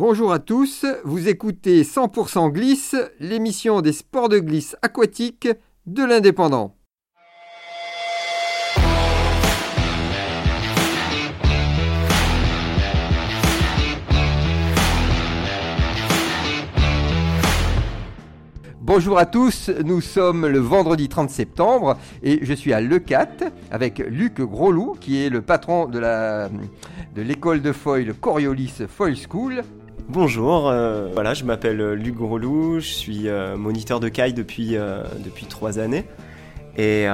Bonjour à tous, vous écoutez 100% Glisse, l'émission des sports de glisse aquatique de l'Indépendant. Bonjour à tous, nous sommes le vendredi 30 septembre et je suis à Lecat avec Luc Grosloup qui est le patron de la de l'école de foil Coriolis Foil School. Bonjour, euh, voilà, je m'appelle Luc Grosloup, je suis euh, moniteur de caille depuis, euh, depuis trois années et,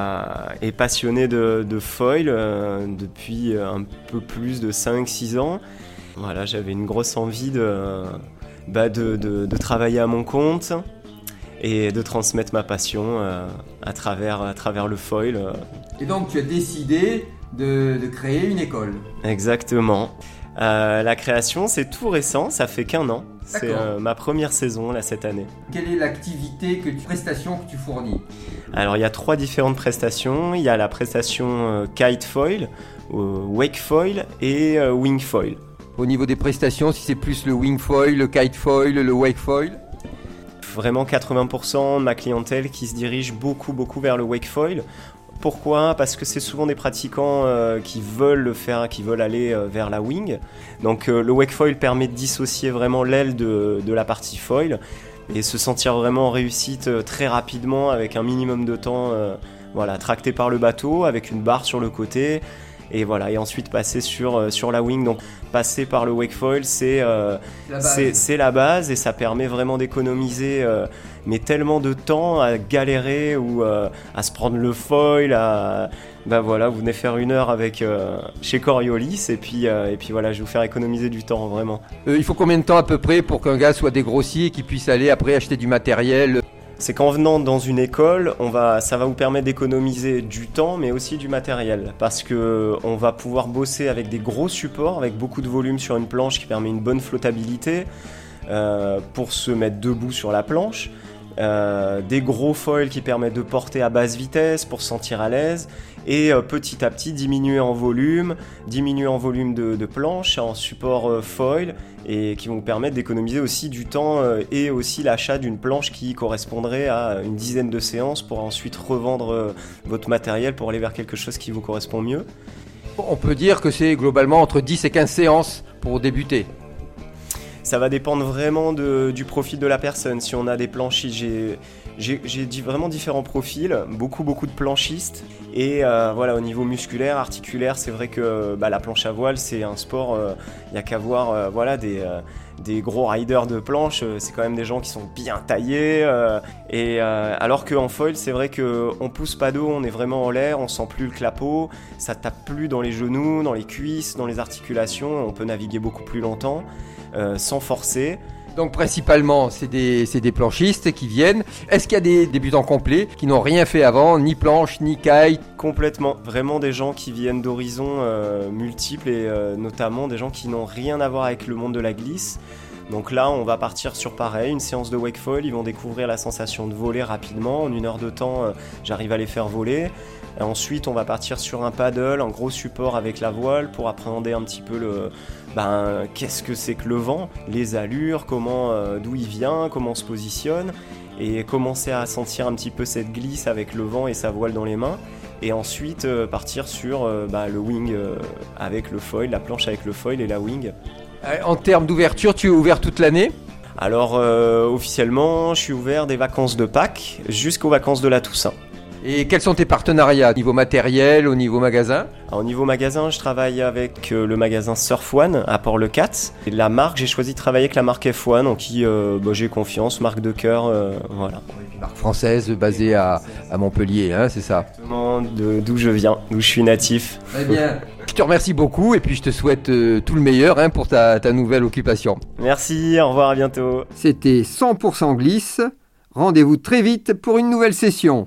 et passionné de, de foil depuis un peu plus de 5-6 ans. Voilà, j'avais une grosse envie de, bah de, de, de travailler à mon compte, et de transmettre ma passion euh, à, travers, à travers le foil. euh. Et donc tu as décidé de, de créer une école. Exactement. Euh, la création, c'est tout récent, ça fait qu'un an. C'est euh, ma première saison là cette année. Quelle est l'activité, que tu, prestation que tu fournis? Alors il y a trois différentes prestations. Il y a la prestation euh, kite foil, wake foil et wing foil. Au niveau des prestations, si c'est plus le wing foil, le kite foil, le wake foil? Vraiment 80% de ma clientèle qui se dirige beaucoup beaucoup vers le wake foil. Pourquoi? Parce que c'est souvent des pratiquants euh, qui veulent le faire, qui veulent aller euh, vers la wing. Donc euh, le wake foil permet de dissocier vraiment l'aile de, de la partie foil et se sentir vraiment en réussite très rapidement avec un minimum de temps voilà, tracté par le bateau avec une barre sur le côté et voilà et ensuite passer sur, euh, sur la wing. Donc passer par le wake foil c'est euh, La base. la et ça permet vraiment d'économiser euh, mais tellement de temps à galérer ou euh, à se prendre le foil à bah voilà vous venez faire une heure avec euh, chez Coriolis et puis euh, et puis voilà je vais vous faire économiser du temps vraiment. Il faut combien de temps à peu près pour qu'un gars soit dégrossi et qu'il puisse aller après acheter du matériel? C'est qu'en venant dans une école on va ça va vous permettre d'économiser du temps mais aussi du matériel. Parce que on va pouvoir bosser avec des gros supports avec beaucoup de volume sur une planche qui permet une bonne flottabilité euh, pour se mettre debout sur la planche euh, des gros foils qui permettent de porter à basse vitesse pour se sentir à l'aise et euh, petit à petit diminuer en volume, diminuer en volume de, de planche en support euh, foil et qui vont vous permettre d'économiser aussi du temps euh, et aussi l'achat d'une planche qui correspondrait à une dizaine de séances pour ensuite revendre votre matériel pour aller vers quelque chose qui vous correspond mieux. On peut dire que c'est globalement entre 10 et 15 séances pour débuter. Ça va dépendre vraiment de- du profil de la personne. Si on a des planchistes, j'ai vraiment différents profils, beaucoup beaucoup de planchistes. Et euh, voilà, au niveau musculaire, articulaire, c'est vrai que bah, la planche à voile, c'est un sport. Il n'y a qu'à voir, euh, voilà, des euh, des gros riders de planche. euh, c'est quand même des gens qui sont bien taillés. euh, et euh, alors qu'en foil, c'est vrai que on pousse pas d'eau, on est vraiment en l'air, on sent plus le clapot, ça tape plus dans les genoux, dans les cuisses, dans les articulations. On peut naviguer beaucoup plus longtemps. Euh, sans forcer. Donc principalement, c'est des, planchistes qui viennent. Est-ce qu'il y a des débutants complets qui n'ont rien fait avant, ni planche, ni kite Complètement. Vraiment des gens qui viennent d'horizons euh, multiples et euh, notamment des gens qui n'ont rien à voir avec le monde de la glisse. Donc là, on va partir sur pareil, une séance de wake foil. Ils vont découvrir la sensation de voler rapidement. En une heure de temps, euh, j'arrive à les faire voler. Ensuite, on va partir sur un paddle, un gros support avec la voile pour appréhender un petit peu le, ben, qu'est-ce que c'est que le vent, les allures, comment, euh, d'où il vient, comment on se positionne, et commencer à sentir un petit peu cette glisse avec le vent et sa voile dans les mains. Et ensuite euh, partir sur bah, le wing avec le foil, la planche avec le foil et la wing. Euh, En termes d'ouverture, tu es ouvert toute l'année Alors euh, officiellement, je suis ouvert des vacances de Pâques jusqu'aux vacances de la Toussaint. Et quels sont tes partenariats au niveau matériel, au niveau magasin Alors, au niveau magasin, je travaille avec euh, le magasin Surf One à Port-le-Cat. Et la marque, j'ai choisi de travailler avec la marque F1, en qui euh, bah, j'ai confiance, marque de cœur, euh, voilà. Marque française basée à, à Montpellier, hein, c'est ça Exactement de- d'où je viens, d'où je suis natif. Très bien. Je te remercie beaucoup et puis je te souhaite euh, tout le meilleur hein, pour ta, ta nouvelle occupation. Merci, au revoir, à bientôt. C'était 100% glisse. Rendez-vous très vite pour une nouvelle session.